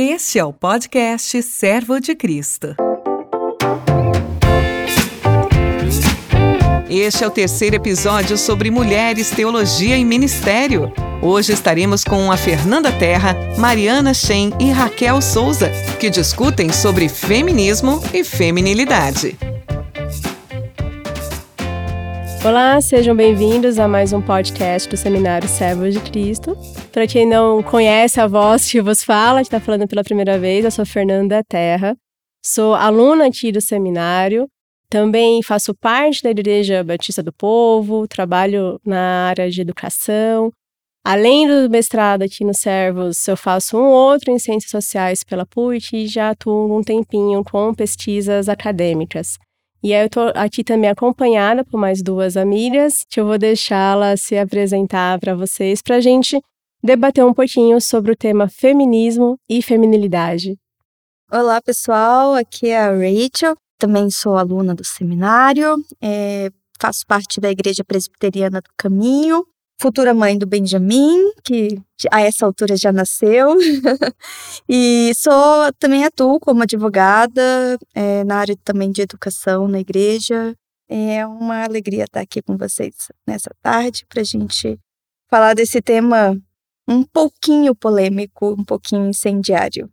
Este é o podcast Servo de Cristo. Este é o terceiro episódio sobre mulheres, teologia e ministério. Hoje estaremos com a Fernanda Terra, Mariana Shen e Raquel Souza, que discutem sobre feminismo e feminilidade. Olá, sejam bem-vindos a mais um podcast do Seminário Servos de Cristo. Para quem não conhece a voz que vos fala, que está falando pela primeira vez, eu sou Fernanda Terra, sou aluna aqui do seminário, também faço parte da Igreja Batista do Povo, trabalho na área de educação. Além do mestrado aqui no Servos, eu faço um outro em Ciências Sociais pela PUC e já atuo um tempinho com pesquisas acadêmicas. E aí eu estou aqui também acompanhada por mais duas amigas, que eu vou deixá-las se apresentar para vocês, para a gente debater um pouquinho sobre o tema feminismo e feminilidade. Olá, pessoal, aqui é a Rachel, também sou aluna do seminário, é, faço parte da Igreja Presbiteriana do Caminho, futura mãe do Benjamin, que a essa altura já nasceu, e sou também atuo como advogada é, na área também de educação na igreja. É uma alegria estar aqui com vocês nessa tarde para a gente falar desse tema um pouquinho polêmico, um pouquinho incendiário.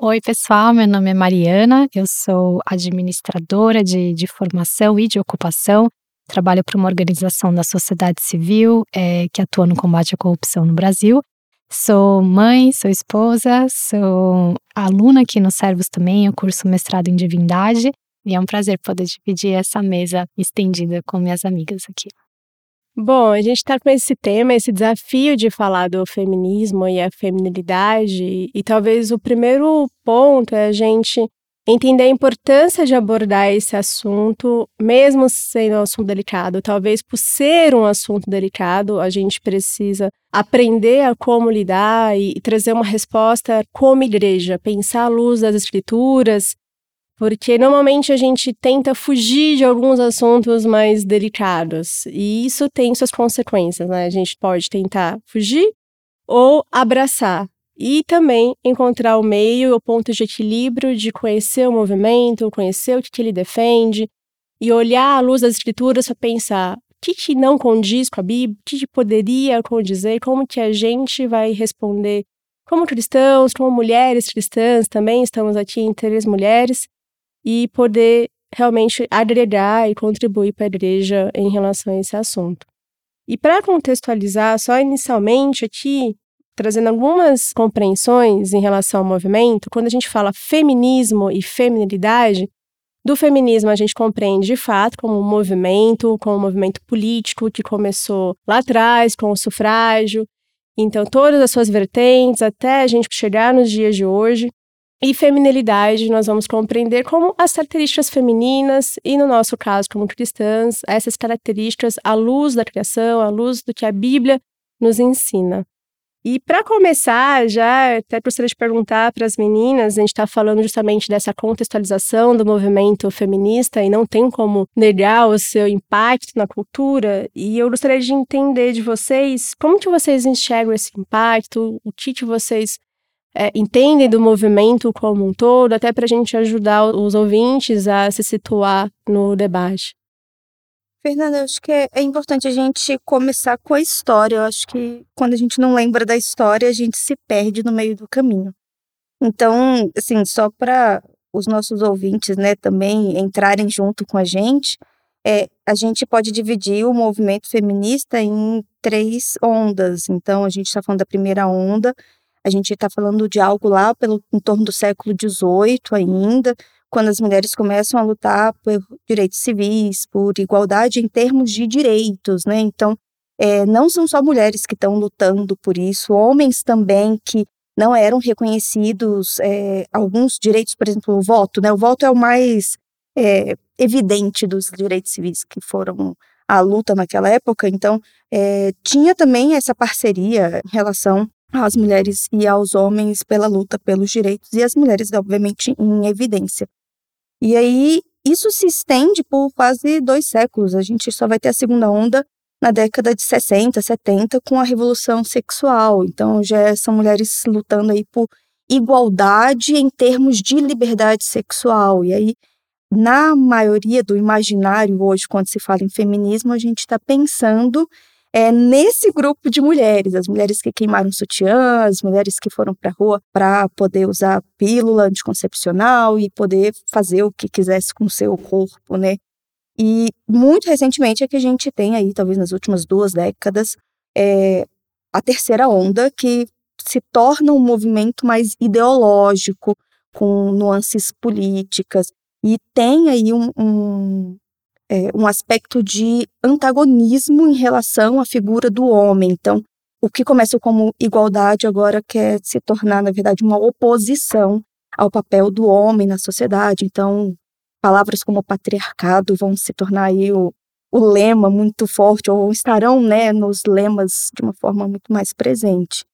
Oi, pessoal, meu nome é Mariana, eu sou administradora de, de formação e de ocupação Trabalho para uma organização da sociedade civil é, que atua no combate à corrupção no Brasil. Sou mãe, sou esposa, sou aluna aqui no Servos também, eu curso mestrado em divindade e é um prazer poder dividir essa mesa estendida com minhas amigas aqui. Bom, a gente está com esse tema, esse desafio de falar do feminismo e a feminilidade, e talvez o primeiro ponto é a gente entender a importância de abordar esse assunto, mesmo sendo um assunto delicado. Talvez por ser um assunto delicado, a gente precisa aprender a como lidar e trazer uma resposta como igreja, pensar à luz das escrituras, porque normalmente a gente tenta fugir de alguns assuntos mais delicados, e isso tem suas consequências, né? A gente pode tentar fugir ou abraçar e também encontrar o meio, o ponto de equilíbrio de conhecer o movimento, conhecer o que, que ele defende e olhar à luz das escrituras para pensar o que, que não condiz com a Bíblia, o que, que poderia condizer, como que a gente vai responder como cristãos, como mulheres cristãs, também estamos aqui em três mulheres, e poder realmente agregar e contribuir para a igreja em relação a esse assunto. E para contextualizar, só inicialmente aqui, trazendo algumas compreensões em relação ao movimento, quando a gente fala feminismo e feminilidade, do feminismo a gente compreende de fato como um movimento, como um movimento político que começou lá atrás com o sufrágio, então todas as suas vertentes até a gente chegar nos dias de hoje. E feminilidade nós vamos compreender como as características femininas e no nosso caso como cristãs, essas características à luz da criação, à luz do que a Bíblia nos ensina. E para começar, já até gostaria de perguntar para as meninas, a gente está falando justamente dessa contextualização do movimento feminista e não tem como negar o seu impacto na cultura. E eu gostaria de entender de vocês como que vocês enxergam esse impacto, o que, que vocês é, entendem do movimento como um todo, até para a gente ajudar os ouvintes a se situar no debate. Fernanda, acho que é, é, importante a gente começar com a história. Eu acho que quando a gente não lembra da história, a gente se perde no meio do caminho. Então, assim, só para os nossos ouvintes, né, também entrarem junto com a gente, é, a gente pode dividir o movimento feminista em três ondas. Então, a gente está falando da primeira onda, a gente está falando de algo lá pelo, em torno do século XVIII ainda, quando as mulheres começam a lutar por direitos civis, por igualdade em termos de direitos, né? Então, é, não são só mulheres que estão lutando por isso, homens também que não eram reconhecidos é, alguns direitos, por exemplo, o voto, né? O voto é o mais é, evidente dos direitos civis que foram a luta naquela época. Então, é, tinha também essa parceria em relação às mulheres e aos homens pela luta pelos direitos e as mulheres, obviamente, em evidência. E aí isso se estende por quase dois séculos. A gente só vai ter a segunda onda na década de 60, 70, com a revolução sexual. Então já são mulheres lutando aí por igualdade em termos de liberdade sexual. E aí, na maioria do imaginário hoje, quando se fala em feminismo, a gente está pensando é, nesse grupo de mulheres, as mulheres que queimaram sutiã, as mulheres que foram para a rua para poder usar pílula anticoncepcional e poder fazer o que quisesse com o seu corpo, né? E muito recentemente é que a gente tem aí, talvez nas últimas duas décadas, é, a terceira onda, que se torna um movimento mais ideológico, com nuances políticas, e tem aí um, um, é, um aspecto de antagonismo em relação à figura do homem. Então, o que começa como igualdade agora quer se tornar, na verdade, uma oposição ao papel do homem na sociedade. Então, palavras como patriarcado vão se tornar aí o, o lema muito forte, ou estarão né, nos lemas de uma forma muito mais presente.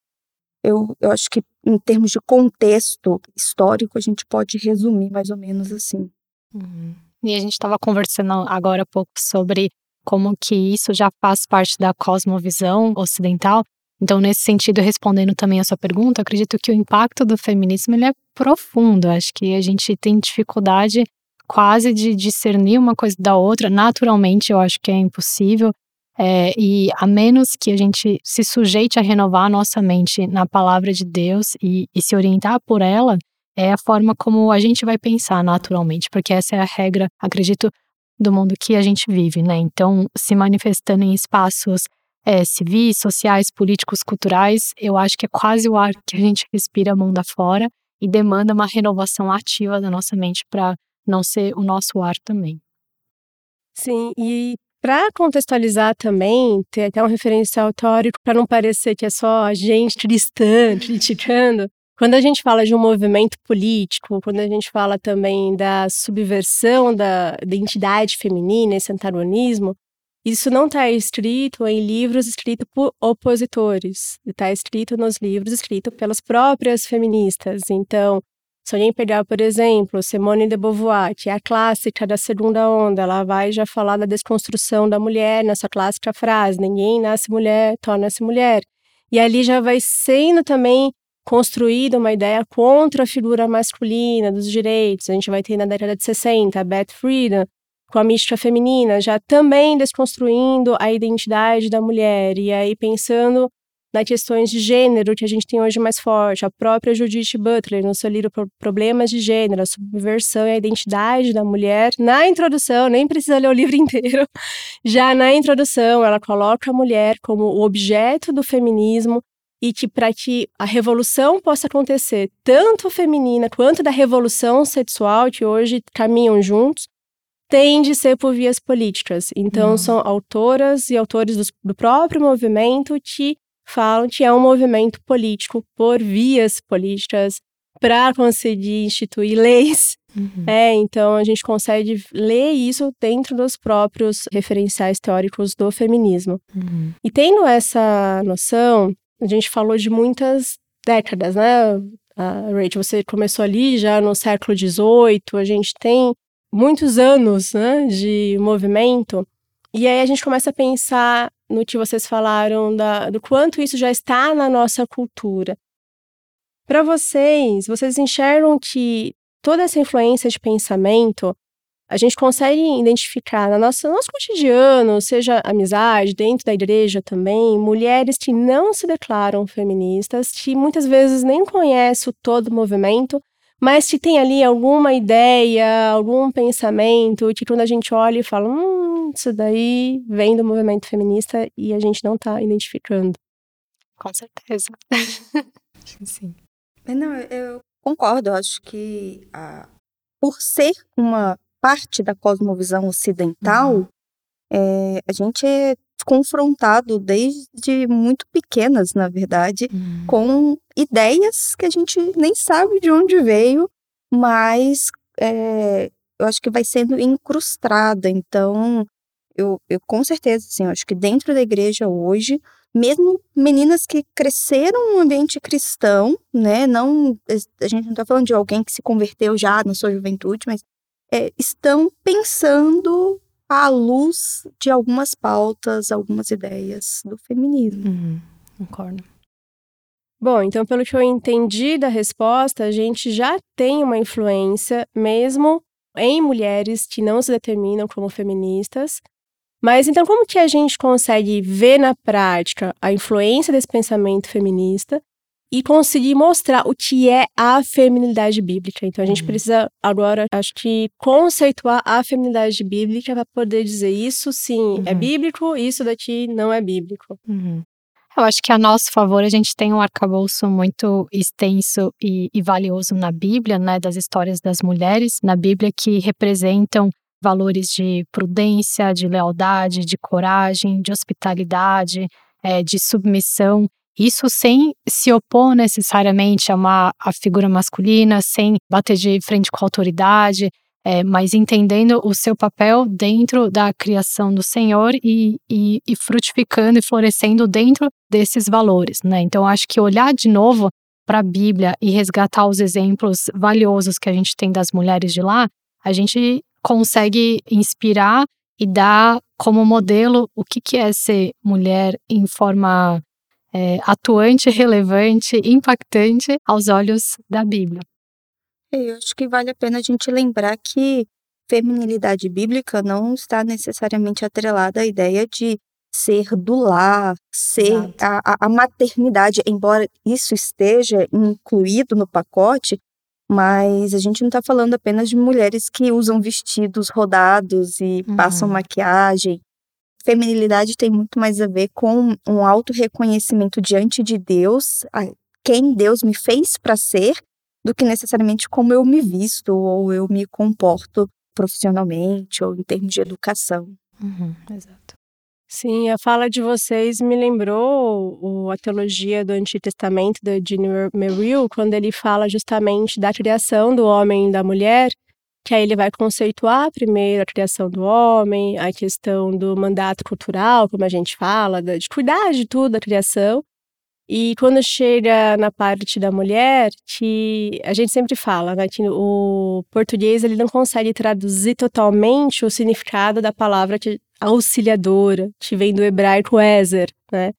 Eu, eu acho que, em termos de contexto histórico, a gente pode resumir mais ou menos assim. Uhum. E a gente estava conversando agora há pouco sobre como que isso já faz parte da cosmovisão ocidental. Então, nesse sentido, respondendo também a sua pergunta, acredito que o impacto do feminismo ele é profundo. Acho que a gente tem dificuldade quase de discernir uma coisa da outra. Naturalmente, eu acho que é impossível. É, e a menos que a gente se sujeite a renovar a nossa mente na palavra de Deus e, e se orientar por ela, é a forma como a gente vai pensar naturalmente, porque essa é a regra, acredito, do mundo que a gente vive, né? Então, se manifestando em espaços é, civis, sociais, políticos, culturais, eu acho que é quase o ar que a gente respira mundo afora e demanda uma renovação ativa da nossa mente para não ser o nosso ar também. Sim, e para contextualizar também, ter até um referencial teórico para não parecer que é só a gente cristã criticando, quando a gente fala de um movimento político, quando a gente fala também da subversão da identidade feminina, esse antagonismo, isso não está escrito em livros escritos por opositores, está escrito nos livros escritos pelas próprias feministas. Então, se alguém pegar, por exemplo, Simone de Beauvoir, que é a clássica da segunda onda, ela vai já falar da desconstrução da mulher nessa clássica frase: ninguém nasce mulher, torna-se mulher. E ali já vai sendo também construída uma ideia contra a figura masculina dos direitos. A gente vai ter na década de 60 a Beth Friedan com a mística feminina, já também desconstruindo a identidade da mulher e aí pensando nas questões de gênero que a gente tem hoje mais forte. A própria Judith Butler, no seu livro Problemas de Gênero, a subversão e a identidade da mulher, na introdução, nem precisa ler o livro inteiro, já na introdução ela coloca a mulher como o objeto do feminismo e que para que a revolução possa acontecer, tanto feminina quanto da revolução sexual, que hoje caminham juntos, tem de ser por vias políticas. Então, uhum. são autoras e autores do, do próprio movimento que falam que é um movimento político por vias políticas para conseguir instituir leis. Uhum. É, então a gente consegue ler isso dentro dos próprios referenciais teóricos do feminismo. Uhum. E tendo essa noção, a gente falou de muitas décadas, né? Uh, Rachel, você começou ali já no século XVIII, a gente tem muitos anos né, de movimento, e aí a gente começa a pensar no que vocês falaram da, do quanto isso já está na nossa cultura. Para vocês, vocês enxergam que toda essa influência de pensamento a gente consegue identificar no nosso, no nosso cotidiano, seja amizade, dentro da igreja também, mulheres que não se declaram feministas, que muitas vezes nem conhecem todo o movimento, mas que tem ali alguma ideia, algum pensamento, que quando a gente olha e fala, hum, isso daí vem do movimento feminista e a gente não está identificando. Com certeza. Sim. Não, eu concordo, acho que a, por ser uma parte da cosmovisão ocidental, uhum. é, a gente é confrontado desde muito pequenas, na verdade, uhum. com ideias que a gente nem sabe de onde veio, mas é, eu acho que vai sendo incrustada. Então, eu, eu com certeza, assim, acho que dentro da igreja hoje, mesmo meninas que cresceram num ambiente cristão, né, não, a gente não está falando de alguém que se converteu já na sua juventude, mas é, estão pensando à luz de algumas pautas, algumas ideias do feminismo. Uhum, concordo. Bom, então, pelo que eu entendi da resposta, a gente já tem uma influência, mesmo em mulheres que não se determinam como feministas. Mas então, como que a gente consegue ver na prática a influência desse pensamento feminista e conseguir mostrar o que é a feminilidade bíblica? Então, a gente uhum. precisa agora, acho que, conceituar a feminilidade bíblica para poder dizer isso sim é uhum. é bíblico, isso daqui não é bíblico. Uhum. Eu acho que a nosso favor a gente tem um arcabouço muito extenso e, e, valioso na Bíblia, né, das histórias das mulheres na Bíblia que representam valores de prudência, de lealdade, de coragem, de hospitalidade, é, de submissão. Isso sem se opor necessariamente a uma a figura masculina, sem bater de frente com a autoridade, é, mas entendendo o seu papel dentro da criação do Senhor e, e, e frutificando e florescendo dentro desses valores, né? Então, acho que olhar de novo para a Bíblia e resgatar os exemplos valiosos que a gente tem das mulheres de lá, a gente consegue inspirar e dar como modelo o que, que é ser mulher em forma é, atuante, relevante, impactante aos olhos da Bíblia. Eu acho que vale a pena a gente lembrar que feminilidade bíblica não está necessariamente atrelada à ideia de ser do lar, ser a, a, maternidade, embora isso esteja incluído no pacote, mas a gente não está falando apenas de mulheres que usam vestidos rodados e uhum. passam maquiagem. Feminilidade tem muito mais a ver com um auto-reconhecimento diante de Deus, quem Deus me fez para ser, do que necessariamente como eu me visto ou eu me comporto profissionalmente ou em termos de educação. Uhum, exato. Sim, a fala de vocês me lembrou o, a teologia do Antigo Testamento de Merrill, quando ele fala justamente da criação do homem e da mulher, que aí ele vai conceituar primeiro a criação do homem, a questão do mandato cultural, como a gente fala, de cuidar de tudo a criação, e quando chega na parte da mulher, que a gente sempre fala, né, que o português ele não consegue traduzir totalmente o significado da palavra que auxiliadora, que vem do hebraico ezer, né?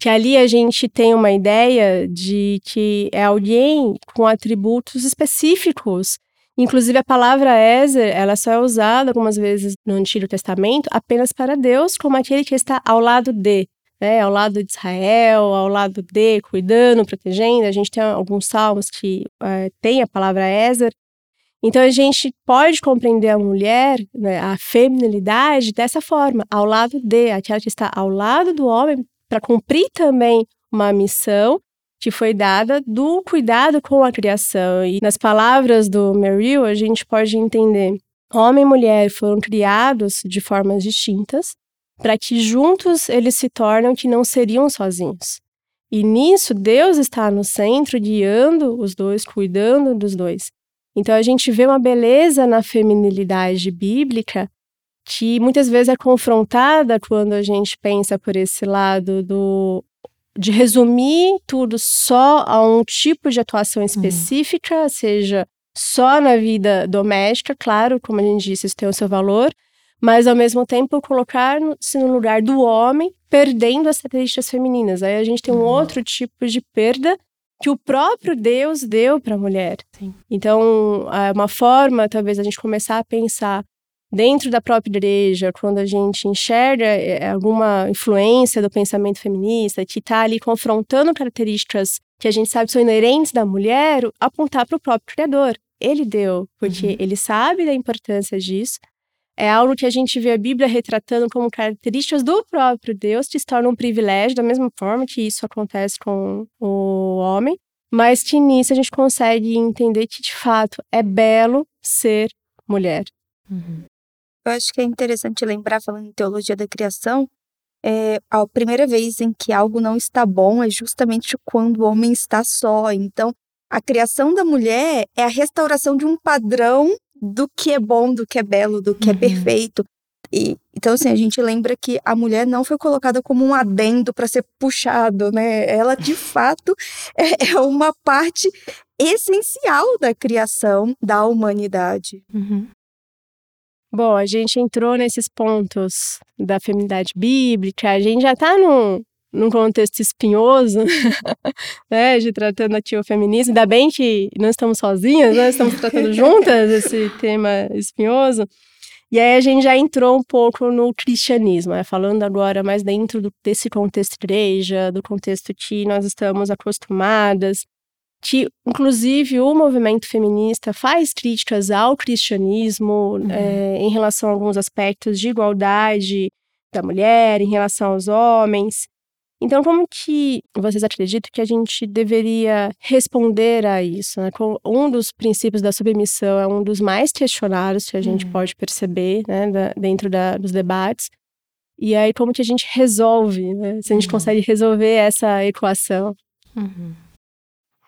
Que ali a gente tem uma ideia de que é alguém com atributos específicos. Inclusive a palavra ezer, ela só é usada algumas vezes no Antigo Testamento apenas para Deus como aquele que está ao lado de né, ao lado de Israel, ao lado de, cuidando, protegendo. A gente tem alguns salmos que é, tem a palavra Ezer. Então a gente pode compreender a mulher, né, a feminilidade dessa forma, ao lado de, aquela que está ao lado do homem, para cumprir também uma missão que foi dada do cuidado com a criação. E nas palavras do Merrill, a gente pode entender: homem e mulher foram criados de formas distintas, para que juntos eles se tornam que não seriam sozinhos. E nisso Deus está no centro, guiando os dois, cuidando dos dois. Então a gente vê uma beleza na feminilidade bíblica que muitas vezes é confrontada quando a gente pensa por esse lado do de resumir tudo só a um tipo de atuação uhum. específica, uhum. seja só na vida doméstica, claro, como a gente disse, isso tem o seu valor, mas ao mesmo tempo colocar-se no lugar do homem, perdendo as características femininas. Aí a gente tem um uhum. outro tipo de perda que o próprio Deus deu para a mulher. Sim. Então, é uma forma, talvez, a gente começar a pensar dentro da própria igreja, quando a gente enxerga é, alguma influência do pensamento feminista que está ali confrontando características que a gente sabe são inerentes da mulher, apontar para o próprio Criador. Ele deu, porque uhum. ele sabe da importância disso, é algo que a gente vê a Bíblia retratando como características do próprio Deus, que se torna um privilégio, da mesma forma que isso acontece com o homem, mas que nisso a gente consegue entender que, de fato, é belo ser mulher. Uhum. Eu acho que é interessante lembrar, falando em teologia da criação, é, a primeira vez em que algo não está bom é justamente quando o homem está só. Então, a criação da mulher é a restauração de um padrão do que é bom, do que é belo, do que é uhum. é perfeito. E, então, assim, a gente lembra que a mulher não foi colocada como um adendo para ser puxado, né? Ela, de fato, é, é, uma parte essencial da criação da humanidade. Uhum. Bom, a gente entrou nesses pontos da feminidade bíblica, a gente já está num, num contexto espinhoso, né, de tratando ativo feminismo. Ainda bem que não estamos sozinhas, né, estamos tratando juntas esse tema espinhoso. E aí a gente já entrou um pouco no cristianismo, né? falando agora mais dentro do, desse contexto igreja, do contexto que nós estamos acostumadas, que inclusive o movimento feminista faz críticas ao cristianismo uhum. é, em relação a alguns aspectos de igualdade da mulher, em relação aos homens. Então, como que vocês acreditam que a gente deveria responder a isso? Né? Um dos princípios da submissão é um dos mais questionados que a gente uhum. pode perceber né, da, dentro da, dos debates. E aí, como que a gente resolve, né? Se a gente uhum. consegue resolver essa equação. Uhum.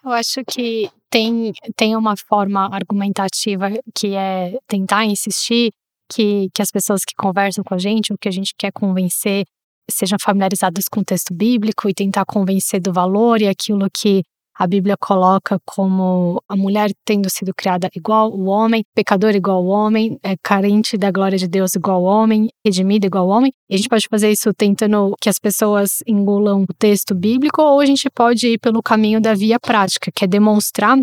Eu acho que tem, tem uma forma argumentativa que é tentar insistir que, que as pessoas que conversam com a gente, o que a gente quer convencer, sejam familiarizadas com o texto bíblico e tentar convencer do valor e aquilo que a Bíblia coloca como a mulher tendo sido criada igual o homem, pecador igual o homem, é, carente da glória de Deus igual o homem, redimida igual o homem. E a gente pode fazer isso tentando que as pessoas engulam o texto bíblico, ou a gente pode ir pelo caminho da via prática, que é demonstrar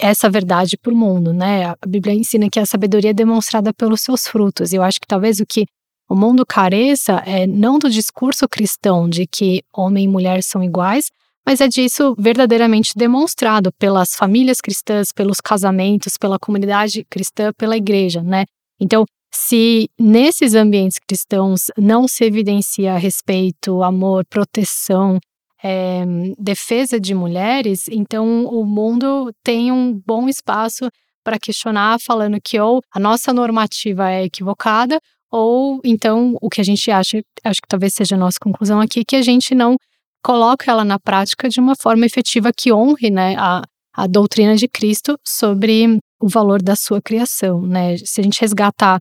essa verdade para o mundo, né? A Bíblia ensina que a sabedoria é demonstrada pelos seus frutos. E eu acho que talvez o que o mundo careça é não do discurso cristão de que homem e mulher são iguais, mas é disso verdadeiramente demonstrado pelas famílias cristãs, pelos casamentos, pela comunidade cristã, pela igreja, né? Então, se nesses ambientes cristãos não se evidencia respeito, amor, proteção, é, defesa de mulheres, então o mundo tem um bom espaço para questionar, falando que ou a nossa normativa é equivocada, ou então o que a gente acha, acho que talvez seja a nossa conclusão aqui, que a gente não coloca ela na prática de uma forma efetiva que honre né, a, a doutrina de Cristo sobre o valor da sua criação. Né? Se a gente resgatar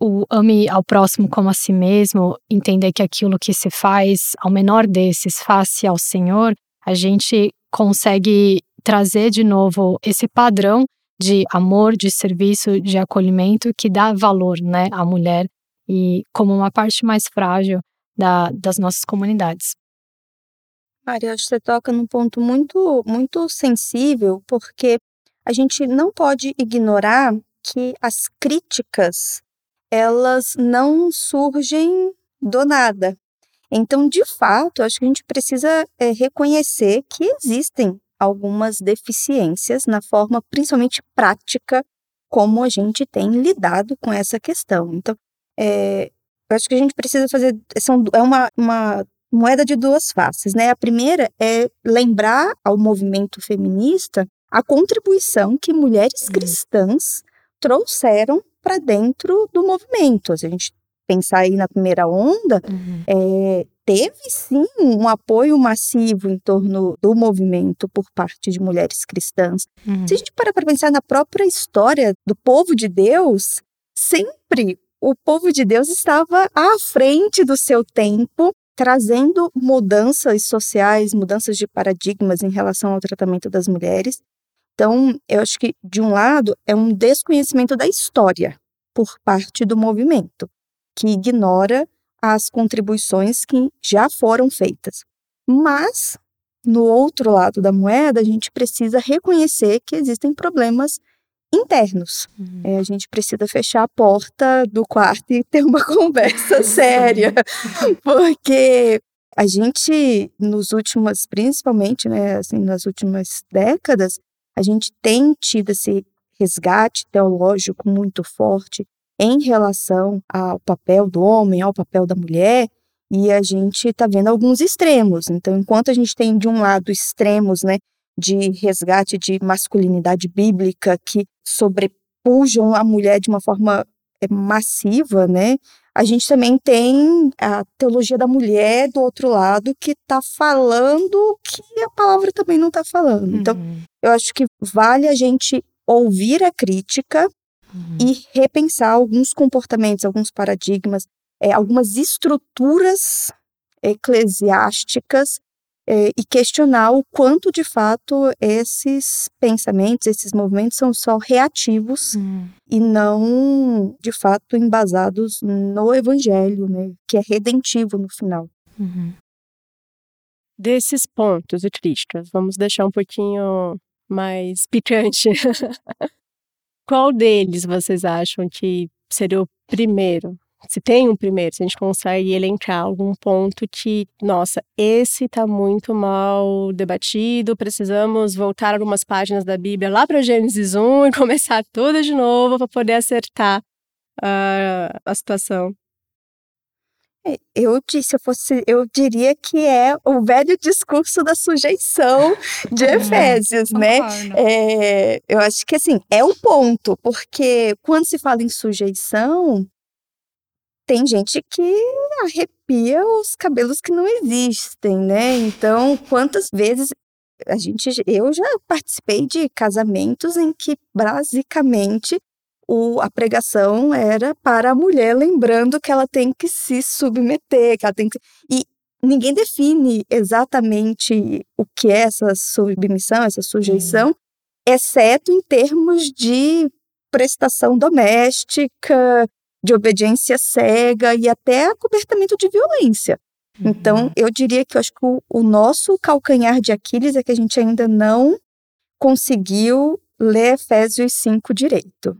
o ame ao próximo como a si mesmo, entender que aquilo que se faz ao menor desses face ao Senhor, a gente consegue trazer de novo esse padrão de amor, de serviço, de acolhimento que dá valor né, à mulher e como uma parte mais frágil da, das nossas comunidades. Maria, acho que você toca num ponto muito, muito sensível, porque a gente não pode ignorar que as críticas elas não surgem do nada. Então, de fato, acho que a gente precisa é, reconhecer que existem algumas deficiências na forma, principalmente prática, como a gente tem lidado com essa questão. Então, é, acho que a gente precisa fazer. São, é uma, uma moeda de duas faces, né? A primeira é lembrar ao movimento feminista a contribuição que mulheres uhum. cristãs trouxeram para dentro do movimento. Se a gente pensar aí na primeira onda, uhum. é, teve sim um apoio massivo em torno do movimento por parte de mulheres cristãs. Uhum. Se a gente parar para pensar na própria história do povo de Deus, sempre o povo de Deus estava à frente do seu tempo, trazendo mudanças sociais, mudanças de paradigmas em relação ao tratamento das mulheres. Então, eu acho que, de um lado, é um desconhecimento da história por parte do movimento, que ignora as contribuições que já foram feitas. Mas, no outro lado da moeda, a gente precisa reconhecer que existem problemas internos. Uhum. É, a gente precisa fechar a porta do quarto e ter uma conversa séria, porque a gente, nos últimos, principalmente, né, assim, nas últimas décadas, a gente tem tido esse resgate teológico muito forte em relação ao papel do homem, ao papel da mulher, e a gente está vendo alguns extremos. Então, enquanto a gente tem de um lado extremos, né, de resgate de masculinidade bíblica que sobrepujam a mulher de uma forma eh, massiva, né? A gente também tem a teologia da mulher do outro lado que está falando que a palavra também não está falando. Então, uhum. Então, eu acho que vale a gente ouvir a crítica uhum. e repensar alguns comportamentos, alguns paradigmas, é, algumas estruturas eclesiásticas é, e questionar o quanto de fato esses pensamentos, esses movimentos são só reativos uhum. e não de fato embasados no evangelho, né, que é redentivo no final. Uhum. desses pontos críticos, vamos deixar um pouquinho mais picante. Qual deles vocês acham que seria o primeiro? Se tem um primeiro, se a gente consegue elencar algum ponto que, nossa, esse está muito mal debatido, precisamos voltar algumas páginas da Bíblia lá para Gênesis 1 e começar tudo de novo para poder acertar uh, a situação. É, eu disse, eu fosse, eu diria que é o velho discurso da sujeição de. Efésios, né? É, eu acho que assim é o ponto, porque quando se fala em sujeição, tem gente que arrepia os cabelos que não existem, né? Então, quantas vezes a gente, eu já participei de casamentos em que basicamente o, a pregação era para a mulher, lembrando que ela tem que se submeter, que ela tem que. E ninguém define exatamente o que é essa submissão, essa sujeição, uhum. exceto em termos de prestação doméstica, de obediência cega e até acobertamento de violência. Uhum. Então, eu diria que eu acho que o, o nosso calcanhar de Aquiles é que a gente ainda não conseguiu ler Efésios 5 direito.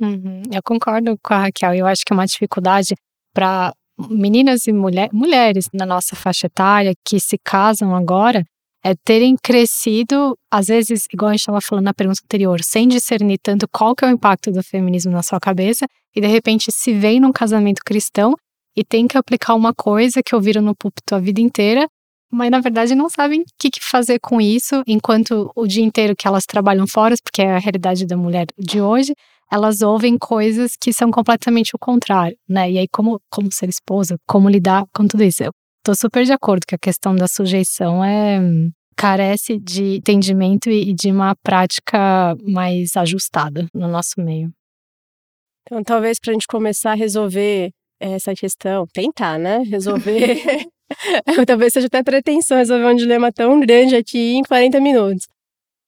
Uhum. Eu concordo com a Raquel. Eu acho que é uma dificuldade para meninas e mulher, mulheres na nossa faixa etária que se casam agora é terem crescido, às vezes, igual a gente estava falando na pergunta anterior, sem discernir tanto qual que é o impacto do feminismo na sua cabeça e de repente se vem num casamento cristão e tem que aplicar uma coisa que ouviram no púlpito a vida inteira, mas na verdade não sabem o que, que fazer com isso, enquanto o dia inteiro que elas trabalham fora, porque é a realidade da mulher de hoje, elas ouvem coisas que são completamente o contrário, né? E aí, como, como ser esposa, como lidar com tudo isso? Eu tô super de acordo que a questão da sujeição é carece de entendimento e de uma prática mais ajustada no nosso meio. Então, talvez para a gente começar a resolver essa questão, tentar, né? Resolver. talvez seja até pretensão resolver um dilema tão grande aqui em 40 minutos.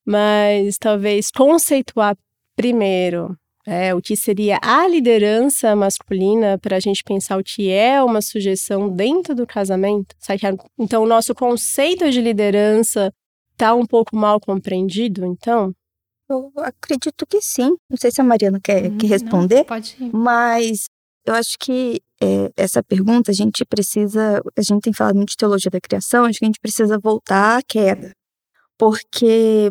Mas talvez conceituar primeiro é, o que seria a liderança masculina para a gente pensar o que é uma sujeição dentro do casamento? Então, o nosso conceito de liderança está um pouco mal compreendido, então? Eu acredito que sim. Não sei se a Mariana quer, hum, responder. Não, pode ir. Mas eu acho que é, essa pergunta a gente precisa. A gente tem falado muito de teologia da criação, acho que a gente precisa voltar à queda. Porque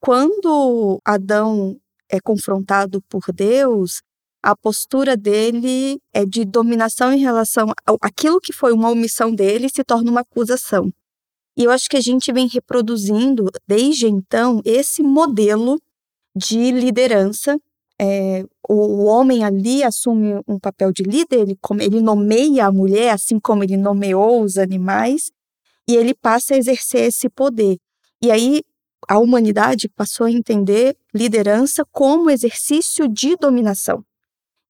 quando Adão é confrontado por Deus, a postura dele é de dominação em relação aquilo que foi uma omissão dele se torna uma acusação. E eu acho que a gente vem reproduzindo desde então esse modelo de liderança. É, o homem ali assume um papel de líder, ele, ele nomeia a mulher, assim como ele nomeou os animais, e ele passa a exercer esse poder. E aí a humanidade passou a entender liderança como exercício de dominação.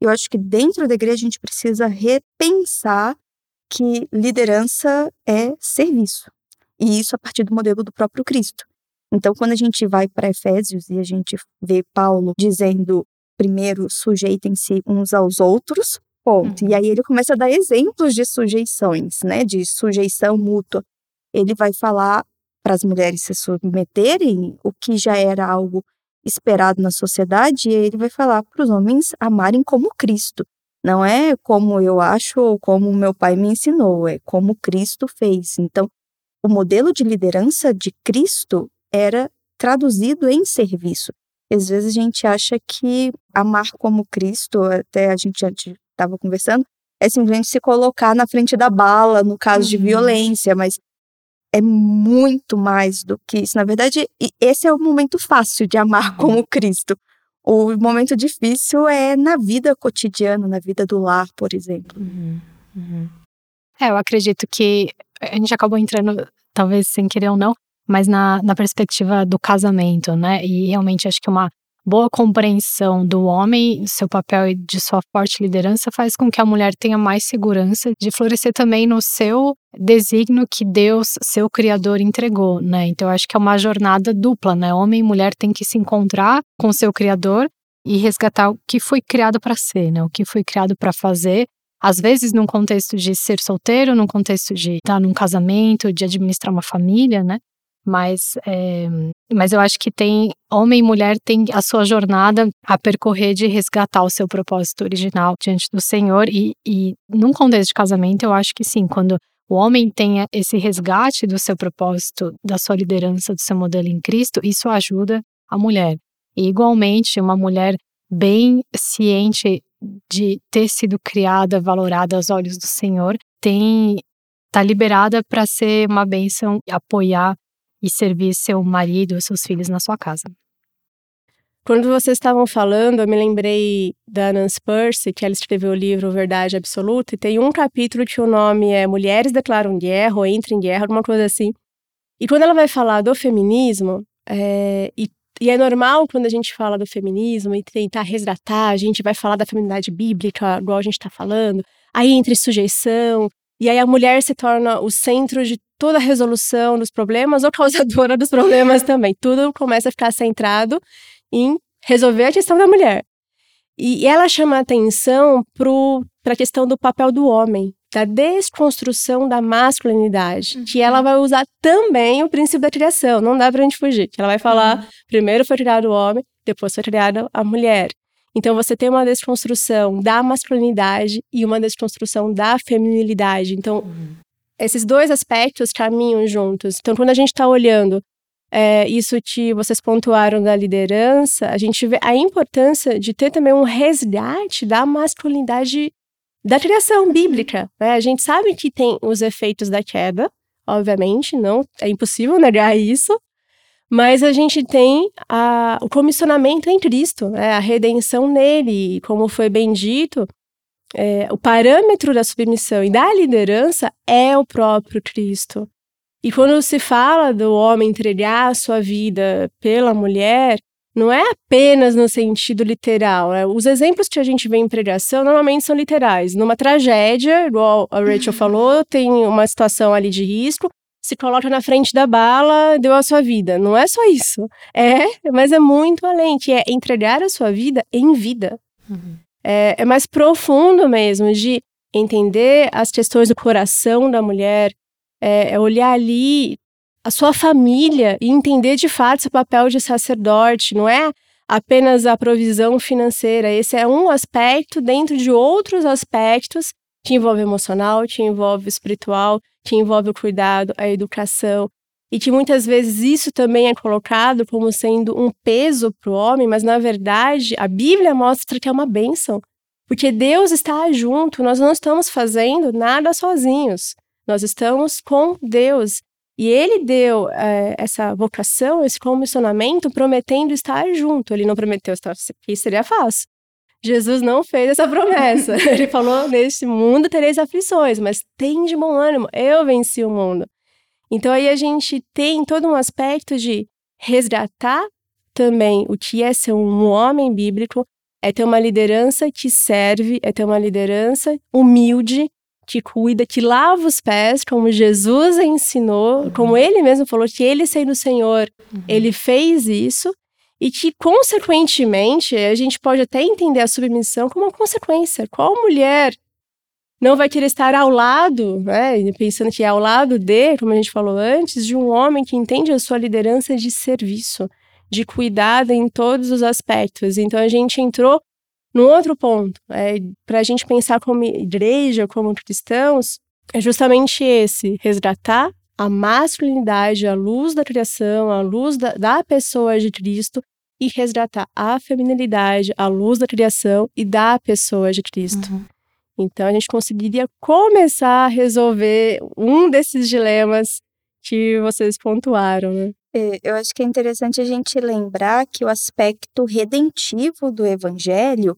Eu acho que dentro da igreja a gente precisa repensar que liderança é serviço. E isso a partir do modelo do próprio Cristo. Então, quando a gente vai para Efésios e a gente vê Paulo dizendo, primeiro, sujeitem-se uns aos outros, ponto. Uhum. E aí ele começa a dar exemplos de sujeições, né, de sujeição mútua. Ele vai falar para as mulheres se submeterem, o que já era algo esperado na sociedade, e ele vai falar para os homens amarem como Cristo. Não é como eu acho ou como meu pai me ensinou, é como Cristo fez. Então, o modelo de liderança de Cristo era traduzido em serviço. Às vezes a gente acha que amar como Cristo, até a gente estava conversando, é simplesmente se colocar na frente da bala no caso uhum. de violência, mas é muito mais do que isso. Na verdade, esse é o momento fácil de amar uhum. como Cristo. O momento difícil é na vida cotidiana, na vida do lar, por exemplo. Uhum, uhum. É, eu acredito que a gente acabou entrando, talvez sem querer ou não, mas na, na perspectiva do casamento, né? E realmente acho que uma boa compreensão do homem, seu papel e de sua forte liderança faz com que a mulher tenha mais segurança de florescer também no seu desígnio que Deus, seu criador, entregou, né? Então acho que é uma jornada dupla, né? Homem e mulher têm que se encontrar com seu criador e resgatar o que foi criado para ser, né? O que foi criado para fazer às vezes num contexto de ser solteiro, num contexto de estar num casamento, de administrar uma família, né? Mas, é, mas eu acho que tem homem e mulher tem a sua jornada a percorrer de resgatar o seu propósito original diante do Senhor e, e num contexto de casamento eu acho que sim, quando o homem tem esse resgate do seu propósito, da sua liderança, do seu modelo em Cristo, isso ajuda a mulher. E igualmente uma mulher bem ciente de ter sido criada, valorada aos olhos do Senhor, tem tá liberada para ser uma bênção, apoiar e servir seu marido, seus filhos na sua casa. Quando vocês estavam falando, eu me lembrei da Nancy Percy, que ela escreveu o livro Verdade Absoluta, e tem um capítulo que o nome é Mulheres Declaram Guerra ou Entram em Guerra, alguma coisa assim. E quando ela vai falar do feminismo, é, e, e, é normal quando a gente fala do feminismo e tentar resgatar, a gente vai falar da feminidade bíblica, igual a gente está falando, aí entre sujeição, e aí a mulher se torna o centro de toda a resolução dos problemas ou causadora dos problemas também. Tudo começa a ficar centrado em resolver a questão da mulher. E ela chama atenção para a questão do papel do homem, da desconstrução da masculinidade, uhum. que ela vai usar também o princípio da criação, não dá para a gente fugir. Ela vai falar, uhum. primeiro foi criado o homem, depois foi criada a mulher. Então você tem uma desconstrução da masculinidade e uma desconstrução da feminilidade. Então, uhum. esses dois aspectos caminham juntos. Então, quando a gente está olhando é, isso que vocês pontuaram da liderança, a gente vê a importância de ter também um resgate da masculinidade da criação bíblica. Né? A gente sabe que tem os efeitos da queda, obviamente, não é impossível negar isso, mas a gente tem a, o comissionamento em Cristo, né? a redenção nele, como foi bem dito, é, o parâmetro da submissão e da liderança é o próprio Cristo. E quando se fala do homem entregar a sua vida pela mulher, não é apenas no sentido literal. Né? Os exemplos que a gente vê em pregação normalmente são literais. Numa tragédia, igual a Rachel falou, tem uma situação ali de risco, se coloca na frente da bala, deu a sua vida. Não é só isso. É, mas é muito além, que é entregar a sua vida em vida. Uhum. É, é mais profundo mesmo, de entender as questões do coração da mulher, é, é olhar ali a sua família e entender de fato seu papel de sacerdote. Não é apenas a provisão financeira. Esse é um aspecto dentro de outros aspectos que envolve emocional, que envolve espiritual, que envolve o cuidado, a educação, e que muitas vezes isso também é colocado como sendo um peso para o homem, mas na verdade a Bíblia mostra que é uma bênção, porque Deus está junto, nós não estamos fazendo nada sozinhos, nós estamos com Deus. E ele deu é, essa vocação, esse comissionamento, prometendo estar junto. Ele não prometeu estar aqui, seria fácil. Jesus não fez essa promessa. Ele falou: neste mundo tereis aflições, mas tem de bom ânimo, eu venci o mundo. Então aí a gente tem todo um aspecto de resgatar também o que é ser um homem bíblico, é ter uma liderança que serve, é ter uma liderança humilde, que cuida, que lava os pés, como Jesus ensinou, uhum. como ele mesmo falou, que ele sendo o Senhor, uhum. ele fez isso e que, consequentemente, a gente pode até entender a submissão como uma consequência. Qual mulher não vai querer estar ao lado, né, pensando que é ao lado de, como a gente falou antes, de um homem que entende a sua liderança de serviço, de cuidado em todos os aspectos. Então a gente entrou num outro ponto, é, para a gente pensar como igreja, como cristãos, é justamente esse: resgatar a masculinidade, a luz da criação, a luz da, da pessoa de Cristo e resgatar a feminilidade, a luz da criação e da pessoa de Cristo. Uhum. Então a gente conseguiria começar a resolver um desses dilemas que vocês pontuaram, né? É, eu acho que é interessante a gente lembrar que o aspecto redentivo do evangelho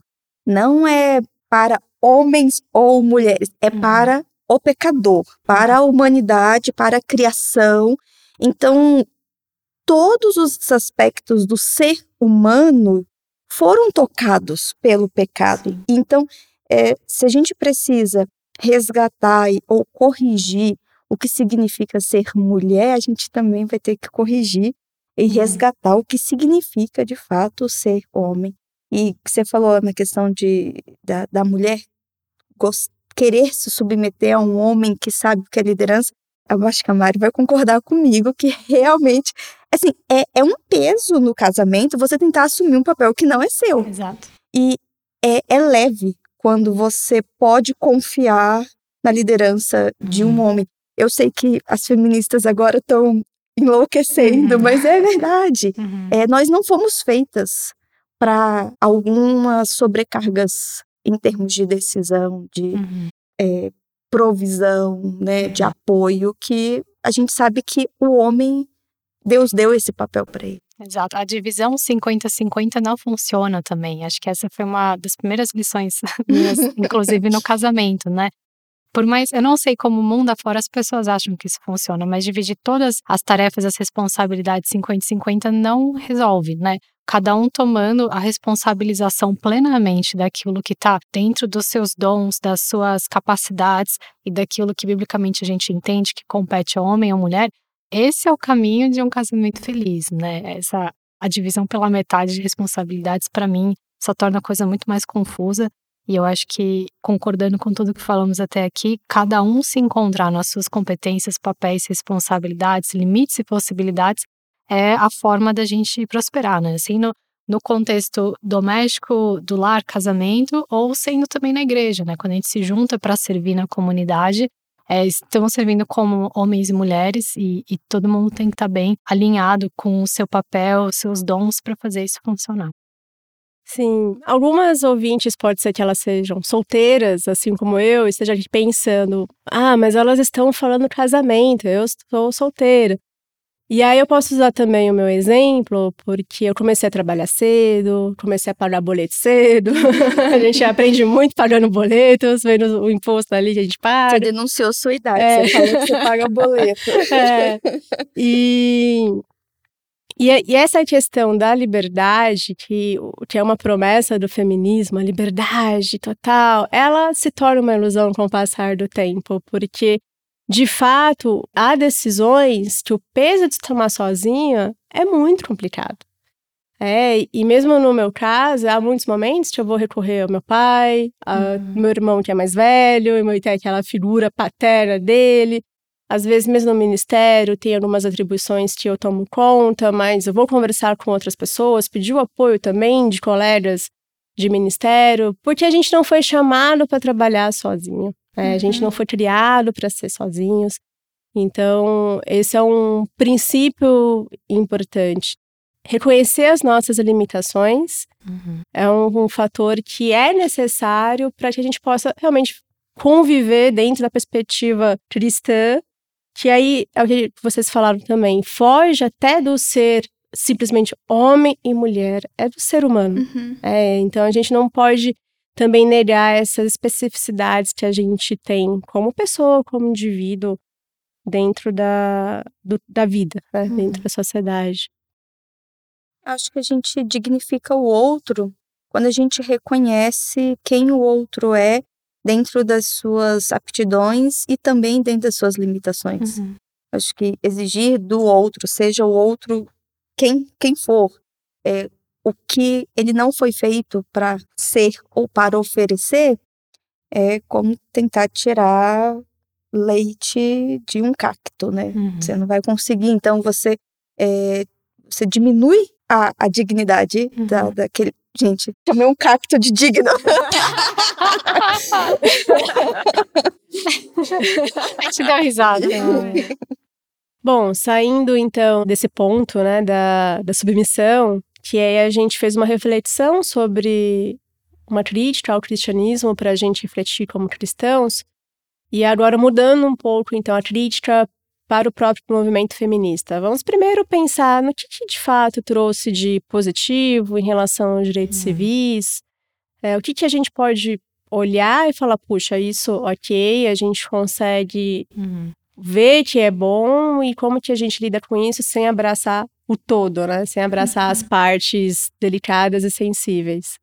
não é para homens ou mulheres, é uhum. para o pecador, para a humanidade, para a criação. Então, todos os aspectos do ser humano foram tocados pelo pecado. Sim. Então, é, se a gente precisa resgatar ou corrigir o que significa ser mulher, a gente também vai ter que corrigir e uhum. resgatar o que significa de fato ser homem. E você falou na questão de, da, da mulher gost, querer se submeter a um homem que sabe que é liderança, eu acho que a Mari vai concordar comigo que realmente, assim, é, é um peso no casamento você tentar assumir um papel que não é seu. Exato. E é, é leve quando você pode confiar na liderança de um uhum. homem. Eu sei que as feministas agora estão enlouquecendo, uhum. mas é verdade. Uhum. É, nós não fomos feitas para algumas sobrecargas em termos de decisão, de uhum. é, provisão, né, de apoio, que a gente sabe que o homem, Deus deu esse papel para ele. Exato. A divisão 50-50 não funciona também. Acho que essa foi uma das primeiras lições minhas, inclusive no casamento, né? Por mais, eu não sei como o mundo afora as pessoas acham que isso funciona, mas dividir todas as tarefas, as responsabilidades 50-50 não resolve, né? Cada um tomando a responsabilização plenamente daquilo que está dentro dos seus dons, das suas capacidades e daquilo que biblicamente a gente entende que compete ao homem ou mulher, esse é o caminho de um casamento feliz, né? Essa a divisão pela metade de responsabilidades para mim só torna a coisa muito mais confusa e eu acho que, concordando com tudo que falamos até aqui, cada um se encontrar nas suas competências, papéis, responsabilidades, limites e possibilidades é a forma da gente prosperar, né? Assim, no, no contexto doméstico, do lar, casamento, ou sendo também na igreja, né? Quando a gente se junta para servir na comunidade, é, estamos servindo como homens e mulheres e, e todo mundo tem que estar tá bem alinhado com o seu papel, seus dons para fazer isso funcionar. Sim, algumas ouvintes pode ser que elas sejam solteiras, assim como eu, e esteja pensando: ah, mas elas estão falando casamento, eu estou solteira. E aí eu posso usar também o meu exemplo, porque eu comecei a trabalhar cedo, comecei a pagar boleto cedo. a gente aprende muito pagando boletos, vendo o imposto ali que a gente paga. Você denunciou sua idade, é. você falou que você paga boleto. É. E e, e, essa questão da liberdade, que, que é uma promessa do feminismo, a liberdade total, ela se torna uma ilusão com o passar do tempo, porque, de fato, há decisões que o peso de tomar sozinha é muito complicado. É, e mesmo no meu caso, há muitos momentos que eu vou recorrer ao meu pai, ao uhum. meu irmão que é mais velho, e meu tem aquela figura paterna dele, às vezes, mesmo no ministério, tem algumas atribuições que eu tomo conta, mas eu vou conversar com outras pessoas, pedir o apoio também de colegas de ministério, porque a gente não foi chamado para trabalhar sozinho. Né? Uhum. A gente não uhum. foi criado para ser sozinhos. Então, esse é um princípio importante. Reconhecer as nossas limitações uhum. é um, um fator que é necessário para que a gente possa realmente conviver dentro da perspectiva cristã que aí é o que vocês falaram também, foge até do ser simplesmente homem e mulher, é do ser humano. Uhum. É, então a gente não pode também negar essas especificidades que a gente tem como pessoa, como indivíduo, dentro da, do, da vida, né? uhum. dentro da sociedade. Acho que a gente dignifica o outro quando a gente reconhece quem o outro é dentro das suas aptidões e também dentro das suas limitações. Uhum. Acho que exigir do outro, seja o outro quem, quem for, é, o que ele não foi feito para ser ou para oferecer, é como tentar tirar leite de um cacto, né? Uhum. Você não vai conseguir, então você, é, você diminui a, a dignidade uhum. da, daquele. Gente, chamei um cacto de digno. gente deu risada. Bom, saindo então desse ponto, né, da, da submissão, que aí a gente fez uma reflexão sobre uma crítica ao cristianismo para a gente refletir como cristãos. E agora mudando um pouco, então, a crítica para o próprio movimento feminista. Vamos primeiro pensar no que, que de fato trouxe de positivo em relação aos direitos uhum. civis, é, o que, que a gente pode olhar e falar, puxa, isso ok, a gente consegue uhum. ver que é bom e como que a gente lida com isso sem abraçar o todo, né? Sem abraçar uhum. as partes delicadas e sensíveis.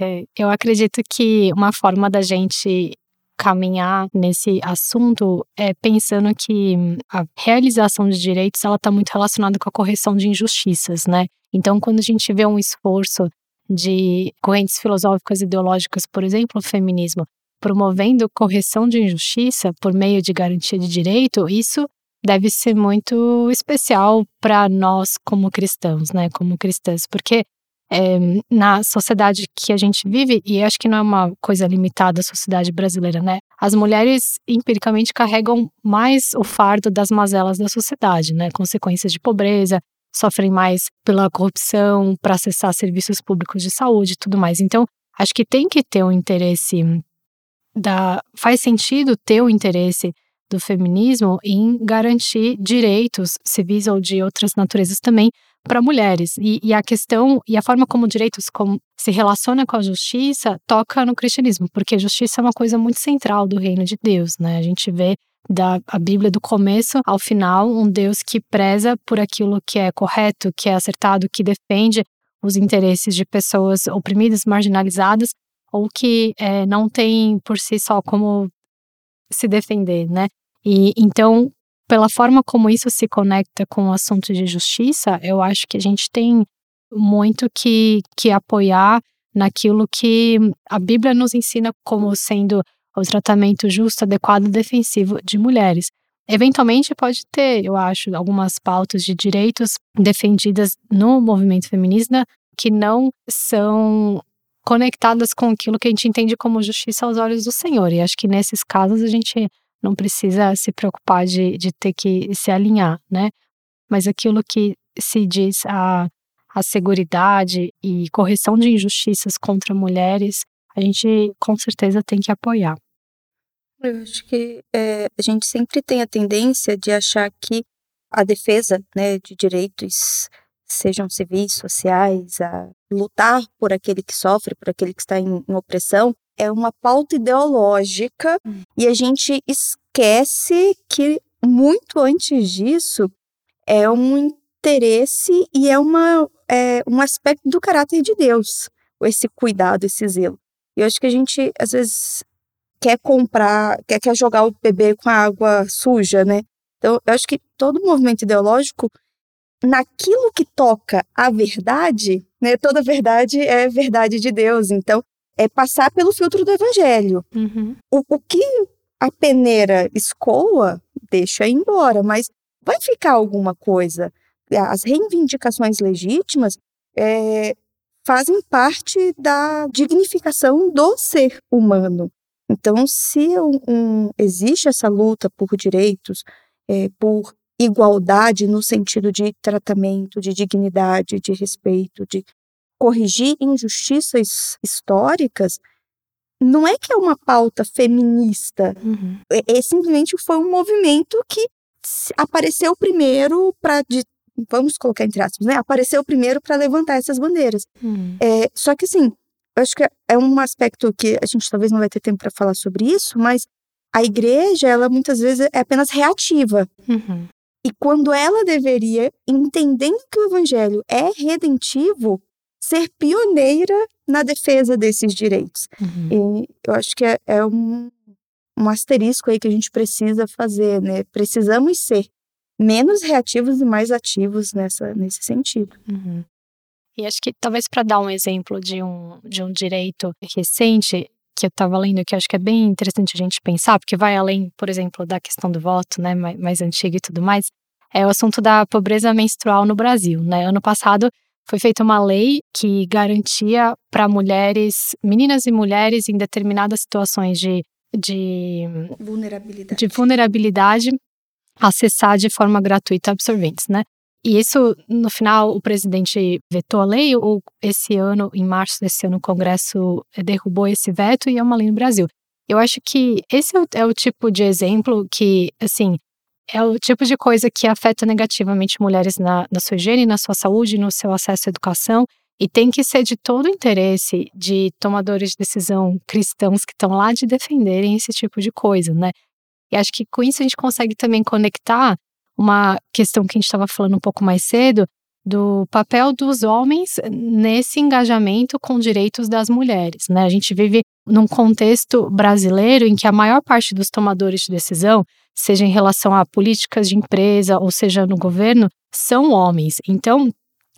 É, eu acredito que uma forma da gente caminhar nesse assunto é pensando que a realização de direitos ela está muito relacionada com a correção de injustiças, né? Então, quando a gente vê um esforço de correntes filosóficas e ideológicas, por exemplo, o feminismo, promovendo correção de injustiça por meio de garantia de direito, isso deve ser muito especial para nós como cristãos, né, como cristãs, porque é, na sociedade que a gente vive, e acho que não é uma coisa limitada à sociedade brasileira, né? As mulheres empiricamente carregam mais o fardo das mazelas da sociedade, né? Consequências de pobreza, sofrem mais pela corrupção, para acessar serviços públicos de saúde e tudo mais. Então, acho que tem que ter um interesse da. Faz sentido ter o um interesse do feminismo em garantir direitos civis ou de outras naturezas também para mulheres. E, e, a questão e a forma como direitos como, se relaciona com a justiça toca no cristianismo, porque justiça é uma coisa muito central do reino de Deus, né? A gente vê da a Bíblia do começo ao final um Deus que preza por aquilo que é correto, que é acertado, que defende os interesses de pessoas oprimidas, marginalizadas ou que é, não tem por si só como se defender, né? E então pela forma como isso se conecta com o assunto de justiça, eu acho que a gente tem muito que, que apoiar naquilo que a Bíblia nos ensina como sendo o tratamento justo, adequado e defensivo de mulheres. Eventualmente pode ter, eu acho, algumas pautas de direitos defendidas no movimento feminista que não são conectadas com aquilo que a gente entende como justiça aos olhos do Senhor. E acho que nesses casos a gente não precisa se preocupar de, de ter que se alinhar, né? Mas aquilo que se diz a, a seguridade e correção de injustiças contra mulheres, a gente com certeza tem que apoiar. Eu acho que é, a gente sempre tem a tendência de achar que a defesa né, de direitos, sejam civis, sociais, a lutar por aquele que sofre, por aquele que está em, em opressão, é uma pauta ideológica hum. e a gente esquece que muito antes disso é um interesse e é, uma, é um aspecto do caráter de Deus, esse cuidado, esse zelo. E eu acho que a gente, às vezes, quer comprar, quer, quer jogar o bebê com a água suja, né? Então, eu acho que todo movimento ideológico, naquilo que toca a verdade, né? Toda verdade é verdade de Deus. Então, é passar pelo filtro do evangelho. Uhum. O, o que a peneira escoa, deixa embora, mas vai ficar alguma coisa. As reivindicações legítimas é, fazem parte da dignificação do ser humano. Então, se um, um, existe essa luta por direitos, é, por igualdade no sentido de tratamento, de dignidade, de respeito, de corrigir injustiças históricas, não é que é uma pauta feminista, uhum. é, é, simplesmente foi um movimento que apareceu primeiro para vamos colocar entre aspas, né? Apareceu primeiro para levantar essas bandeiras. Uhum. É, só que assim, eu acho que é um aspecto que a gente talvez não vai ter tempo para falar sobre isso, mas a igreja, ela muitas vezes é apenas reativa. Uhum. E quando ela deveria, entendendo que o evangelho é redentivo, ser pioneira na defesa desses direitos. Uhum. E eu acho que é, é um, um asterisco aí que a gente precisa fazer, né? Precisamos ser menos reativos e mais ativos nessa, nesse sentido. Uhum. E acho que talvez para dar um exemplo de um, de um direito recente que eu estava lendo, que acho que é bem interessante a gente pensar, porque vai além, por exemplo, da questão do voto, né, mais, mais antiga e tudo mais, é o assunto da pobreza menstrual no Brasil, né? Ano passado foi feita uma lei que garantia para mulheres, meninas e mulheres em determinadas situações de, de vulnerabilidade. de vulnerabilidade acessar de forma gratuita absorventes, né? E isso, no final, o presidente vetou a lei, ou esse ano, em março desse ano, o Congresso derrubou esse veto e é uma lei no Brasil. Eu acho que esse é o, é o tipo de exemplo que, assim, é o tipo de coisa que afeta negativamente mulheres na, na sua higiene, na sua saúde, no seu acesso à educação. E tem que ser de todo interesse de tomadores de decisão cristãos que estão lá de defenderem esse tipo de coisa, né? E acho que com isso a gente consegue também conectar uma questão que a gente estava falando um pouco mais cedo, do papel dos homens nesse engajamento com direitos das mulheres. Né? A gente vive num contexto brasileiro em que a maior parte dos tomadores de decisão, seja em relação a políticas de empresa ou seja no governo, são homens. Então,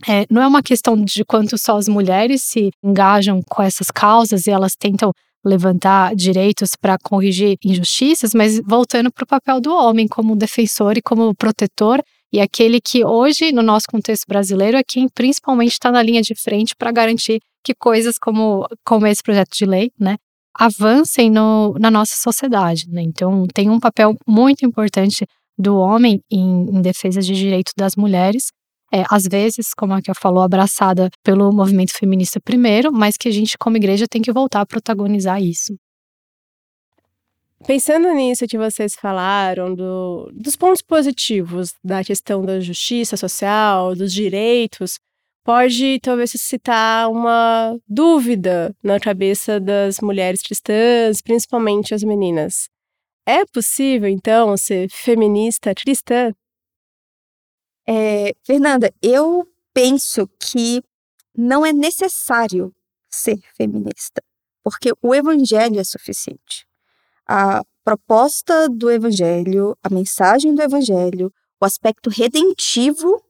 é, não é uma questão de quanto só as mulheres se engajam com essas causas e elas tentam levantar direitos para corrigir injustiças, mas voltando para o papel do homem como defensor e como protetor e aquele que hoje, no nosso contexto brasileiro, é quem principalmente está na linha de frente para garantir que coisas como, como esse projeto de lei, né, avancem no, na nossa sociedade. Né? Então, tem um papel muito importante do homem em, em defesa de direitos das mulheres, é, às vezes, como a que falou, abraçada pelo movimento feminista primeiro, mas que a gente, como igreja, tem que voltar a protagonizar isso. Pensando nisso que vocês falaram, do, dos pontos positivos da questão da justiça social, dos direitos, pode talvez suscitar uma dúvida na cabeça das mulheres cristãs, principalmente as meninas. É possível, então, ser feminista cristã? É, Fernanda, eu penso que não é necessário ser feminista, porque o evangelho é suficiente. A proposta do evangelho, a mensagem do evangelho, o aspecto redentivo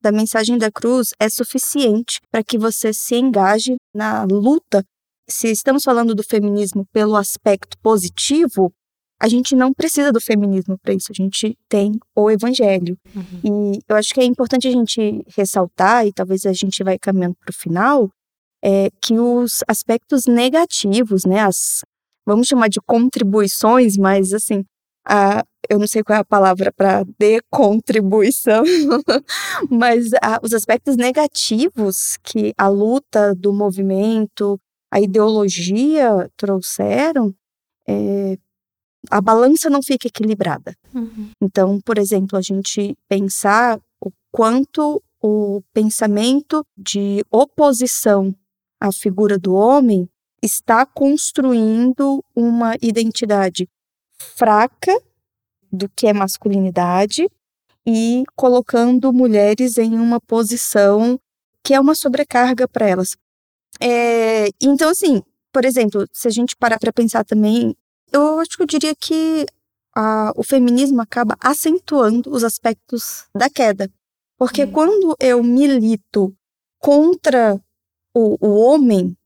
da mensagem da cruz é suficiente para que você se engaje na luta. Se estamos falando do feminismo pelo aspecto positivo, a gente não precisa do feminismo para isso, a gente tem o evangelho. Uhum. E eu acho que é importante a gente ressaltar, e talvez a gente vai caminhando para o final, é, que os aspectos negativos, né, as, vamos chamar de contribuições, mas assim, a, eu não sei qual é a palavra para decontribuição, mas a, os aspectos negativos que a luta do movimento, a ideologia trouxeram, é, a balança não fica equilibrada. Uhum. Então, por exemplo, a gente pensar o quanto o pensamento de oposição à figura do homem está construindo uma identidade fraca do que é masculinidade e colocando mulheres em uma posição que é uma sobrecarga para elas. É, então, assim, por exemplo, se a gente parar para pensar também eu acho que eu diria que a, o feminismo acaba acentuando os aspectos da queda. Porque uhum. quando eu milito contra o, o homem,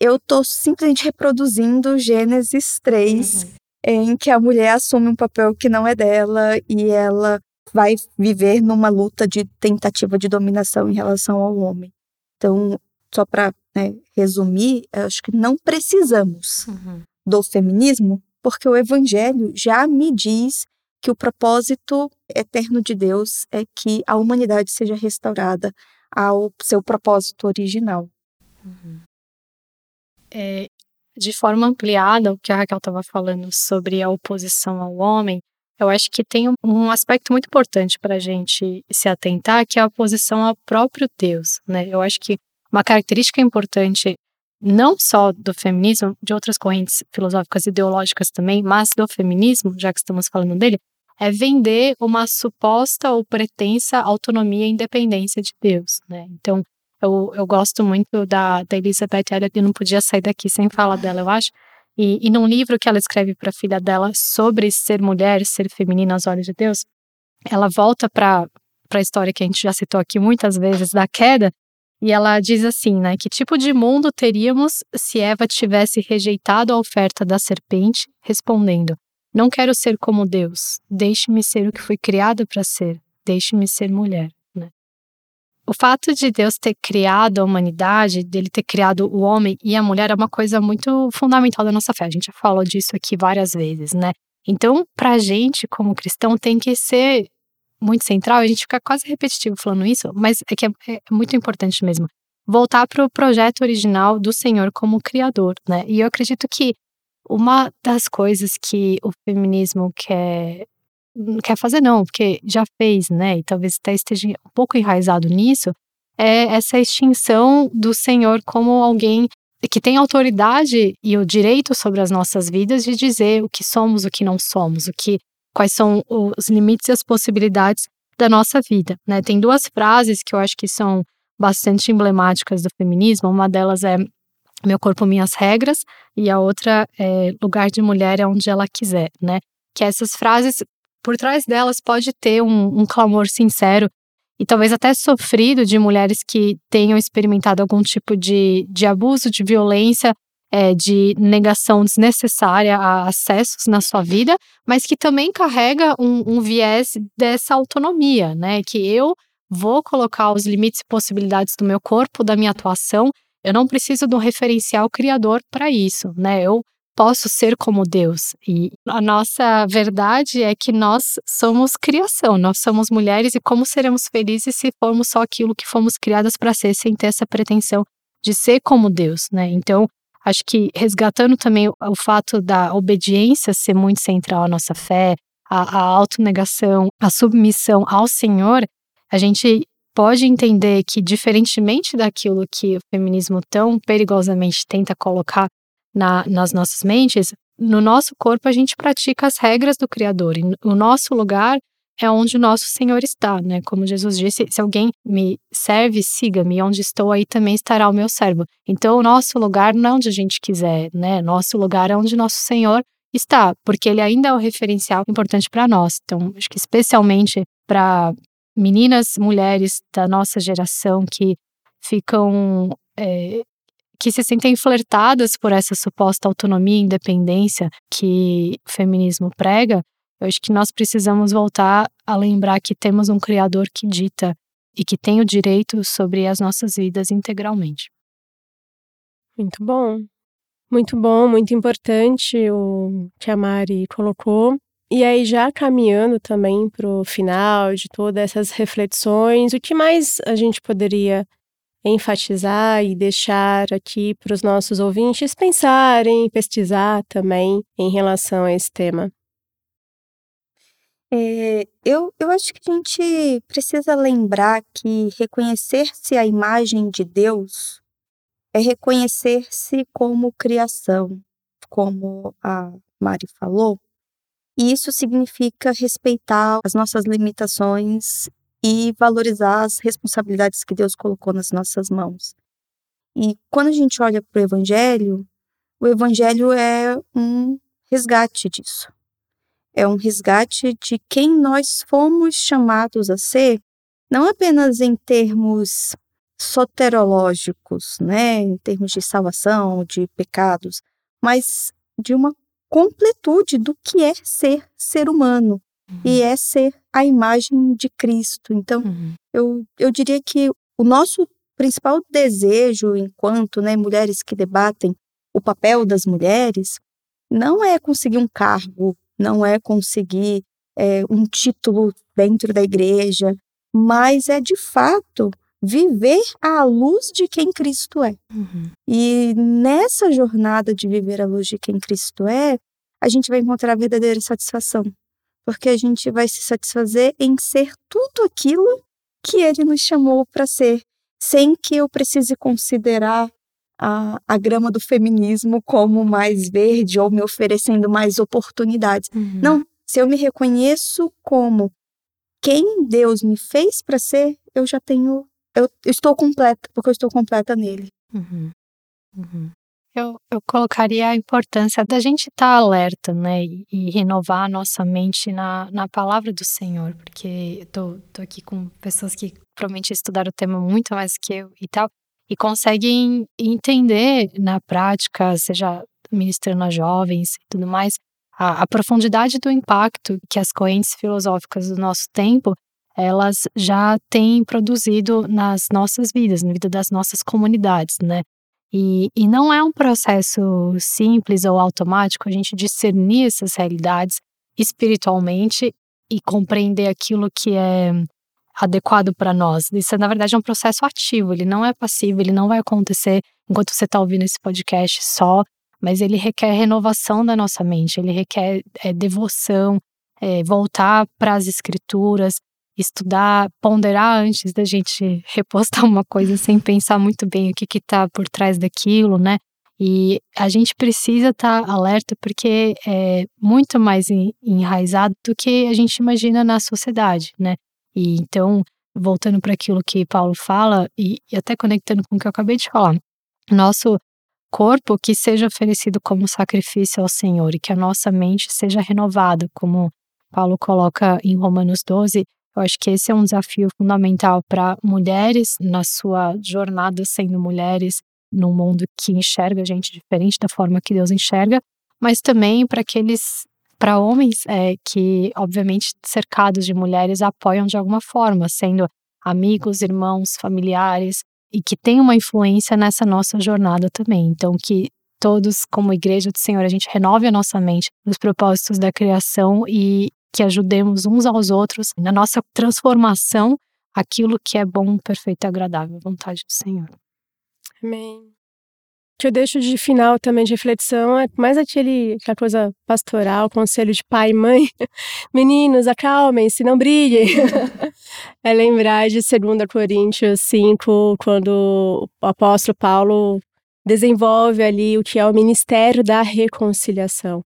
eu estou simplesmente reproduzindo Gênesis 3, uhum. em que a mulher assume um papel que não é dela e ela vai viver numa luta de tentativa de dominação em relação ao homem. Então, só para né, resumir, acho que não precisamos uhum do feminismo, porque o evangelho já me diz que o propósito eterno de Deus é que a humanidade seja restaurada ao seu propósito original. Uhum. É, de forma ampliada, o que a Raquel estava falando sobre a oposição ao homem, eu acho que tem um, aspecto muito importante para a gente se atentar, que é a oposição ao próprio Deus. Né? Eu acho que uma característica importante não só do feminismo, de outras correntes filosóficas ideológicas também, mas do feminismo, já que estamos falando dele, é vender uma suposta ou pretensa autonomia e independência de Deus, né? Então, eu, eu gosto muito da, da Elizabeth Elliot, eu não podia sair daqui sem falar dela, eu acho. E, e num livro que ela escreve para a filha dela sobre ser mulher, ser feminina aos olhos de Deus, ela volta para a história que a gente já citou aqui muitas vezes da queda e ela diz assim, né? Que tipo de mundo teríamos se Eva tivesse rejeitado a oferta da serpente, respondendo: Não quero ser como Deus, deixe-me ser o que fui criada para ser, deixe-me ser mulher. Né? O fato de Deus ter criado a humanidade, dele ter criado o homem e a mulher, é uma coisa muito fundamental da nossa fé. A gente já falou disso aqui várias vezes, né? Então, para a gente, como cristão, tem que ser muito central, a gente fica quase repetitivo falando isso, mas é que é, é muito importante mesmo. Voltar para o projeto original do Senhor como criador, né? E eu acredito que uma das coisas que o feminismo quer quer fazer não, porque já fez, né? E talvez até esteja um pouco enraizado nisso, é essa extinção do Senhor como alguém que tem autoridade e o direito sobre as nossas vidas de dizer o que somos, o que não somos, o que quais são os limites e as possibilidades da nossa vida. Né? Tem duas frases que eu acho que são bastante emblemáticas do feminismo. Uma delas é meu corpo, minhas regras, e a outra é lugar de mulher é onde ela quiser, né? Que essas frases, por trás delas, pode ter um, um clamor sincero e talvez até sofrido de mulheres que tenham experimentado algum tipo de, de abuso, de violência é, de negação desnecessária a acessos na sua vida, mas que também carrega um, um viés dessa autonomia, né? Que eu vou colocar os limites e possibilidades do meu corpo, da minha atuação. Eu não preciso de um referencial criador para isso, né? Eu posso ser como Deus. E a nossa verdade é que nós somos criação, nós somos mulheres e como seremos felizes se formos só aquilo que fomos criadas para ser, sem ter essa pretensão de ser como Deus, né? Então, acho que resgatando também o, o fato da obediência ser muito central à nossa fé, a, a autonegação, a submissão ao Senhor, a gente pode entender que, diferentemente daquilo que o feminismo tão perigosamente tenta colocar na, nas nossas mentes, no nosso corpo a gente pratica as regras do Criador. E o nosso lugar é onde o nosso Senhor está, né? Como Jesus disse, se alguém me serve, siga-me, onde estou aí também estará o meu servo. Então, o nosso lugar não é onde a gente quiser, né? Nosso lugar é onde nosso Senhor está, porque ele ainda é o referencial importante para nós. Então, acho que especialmente para meninas, mulheres da nossa geração que ficam é, que se sentem flertadas por essa suposta autonomia e independência que o feminismo prega, eu acho que nós precisamos voltar a lembrar que temos um Criador que dita e que tem o direito sobre as nossas vidas integralmente. Muito bom. Muito bom, muito importante o que a Mari colocou. E aí, já caminhando também para o final de todas essas reflexões, o que mais a gente poderia enfatizar e deixar aqui para os nossos ouvintes pensarem, pesquisar também em relação a esse tema? É, eu, eu acho que a gente precisa lembrar que reconhecer-se a imagem de Deus é reconhecer-se como criação, como a Mari falou, e isso significa respeitar as nossas limitações e valorizar as responsabilidades que Deus colocou nas nossas mãos. E quando a gente olha para o Evangelho, o Evangelho é um resgate disso. É um resgate de quem nós fomos chamados a ser, não apenas em termos soterológicos, né, em termos de salvação, de pecados, mas de uma completude do que é ser ser humano, uhum. e é ser a imagem de Cristo. Então, uhum. eu, eu diria que o nosso principal desejo, enquanto né, mulheres que debatem o papel das mulheres, não é conseguir um cargo, não é conseguir é, um título dentro da igreja, mas é de fato viver à luz de quem Cristo é. Uhum. E nessa jornada de viver à luz de quem Cristo é, a gente vai encontrar a verdadeira satisfação porque a gente vai se satisfazer em ser tudo aquilo que ele nos chamou para ser, sem que eu precise considerar a, a grama do feminismo como mais verde ou me oferecendo mais oportunidades. Uhum. Não, se eu me reconheço como quem Deus me fez para ser, eu já tenho, eu, eu, estou completa, porque eu estou completa nele. Uhum. Uhum. Eu, eu colocaria a importância da gente estar tá alerta, né, e, e, renovar a nossa mente na, na palavra do Senhor, porque eu tô, tô aqui com pessoas que provavelmente estudaram o tema muito mais que eu e tal, e conseguem entender na prática, seja ministrando a jovens e tudo mais, a, a profundidade do impacto que as correntes filosóficas do nosso tempo elas já têm produzido nas nossas vidas, na vida das nossas comunidades, né? E, e não é um processo simples ou automático a gente discernir essas realidades espiritualmente e compreender aquilo que é adequado para nós. Isso, na verdade, é um processo ativo, ele não é passivo, ele não vai acontecer enquanto você está ouvindo esse podcast só, mas ele requer renovação da nossa mente, ele requer é, devoção, é, voltar para as escrituras, estudar, ponderar antes da gente repostar uma coisa sem pensar muito bem o que está por trás daquilo, né? E a gente precisa estar tá alerta porque é muito mais enraizado do que a gente imagina na sociedade, né? E então, voltando para aquilo que Paulo fala e, e até conectando com o que eu acabei de falar, nosso corpo que seja oferecido como sacrifício ao Senhor e que a nossa mente seja renovada, como Paulo coloca em Romanos 12, eu acho que esse é um desafio fundamental para mulheres na sua jornada sendo mulheres, num mundo que enxerga a gente diferente da forma que Deus enxerga, mas também para aqueles para homens é, que, obviamente, cercados de mulheres, apoiam de alguma forma, sendo amigos, irmãos, familiares, e que tem uma influência nessa nossa jornada também. Então, que todos, como igreja do Senhor, a gente renove a nossa mente nos propósitos da criação e que ajudemos uns aos outros na nossa transformação aquilo que é bom, perfeito e agradável, vontade do Senhor. Amém que eu deixo de final também de reflexão é mais aquele, aquela coisa pastoral, conselho de pai e mãe. Meninos, acalmem-se, não brilhem. é lembrar de 2 Coríntios 5, quando o apóstolo Paulo desenvolve ali o que é o ministério da reconciliação.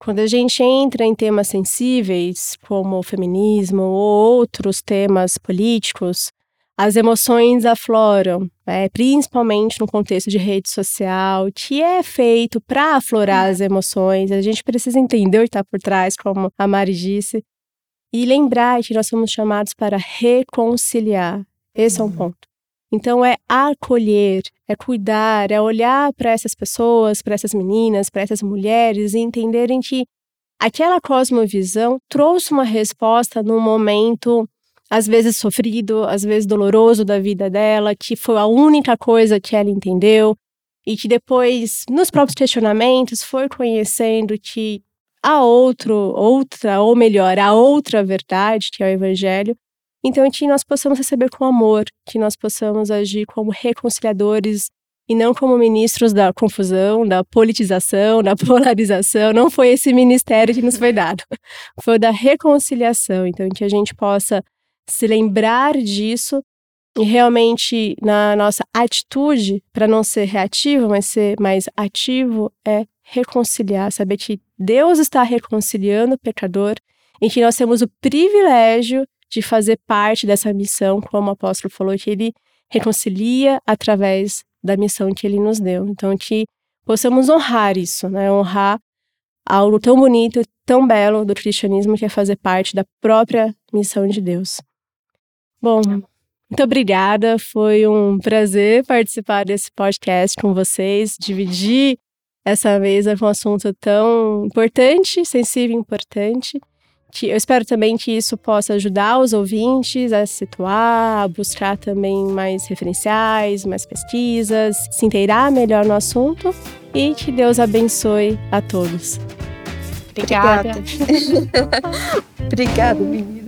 Quando a gente entra em temas sensíveis, como o feminismo ou outros temas políticos, as emoções afloram, né? principalmente no contexto de rede social, que é feito para aflorar as emoções. A gente precisa entender o que está por trás, como a Mari disse, e lembrar que nós somos chamados para reconciliar. Esse é um ponto. Então, é acolher, é cuidar, é olhar para essas pessoas, para essas meninas, para essas mulheres e entenderem que aquela cosmovisão trouxe uma resposta num momento às vezes sofrido, às vezes doloroso da vida dela, que foi a única coisa que ela entendeu e que depois, nos próprios questionamentos, foi conhecendo que há outro, outra, ou melhor, a outra verdade, que é o evangelho. Então, que nós possamos receber com amor, que nós possamos agir como reconciliadores e não como ministros da confusão, da politização, da polarização. Não foi esse ministério que nos foi dado. Foi da reconciliação. Então, que a gente possa se lembrar disso e realmente na nossa atitude, para não ser reativo, mas ser mais ativo, é reconciliar, saber que Deus está reconciliando o pecador e que nós temos o privilégio de fazer parte dessa missão, como o apóstolo falou, que ele reconcilia através da missão que ele nos deu. Então, que possamos honrar isso, né? Honrar algo tão bonito, tão belo do cristianismo, que é fazer parte da própria missão de Deus. Bom, muito obrigada. Foi um prazer participar desse podcast com vocês, dividir essa mesa com um assunto tão importante, sensível e importante. Que eu espero também que isso possa ajudar os ouvintes a se situar, a buscar também mais referenciais, mais pesquisas, se inteirar melhor no assunto e que Deus abençoe a todos. Obrigada. Obrigada, menina.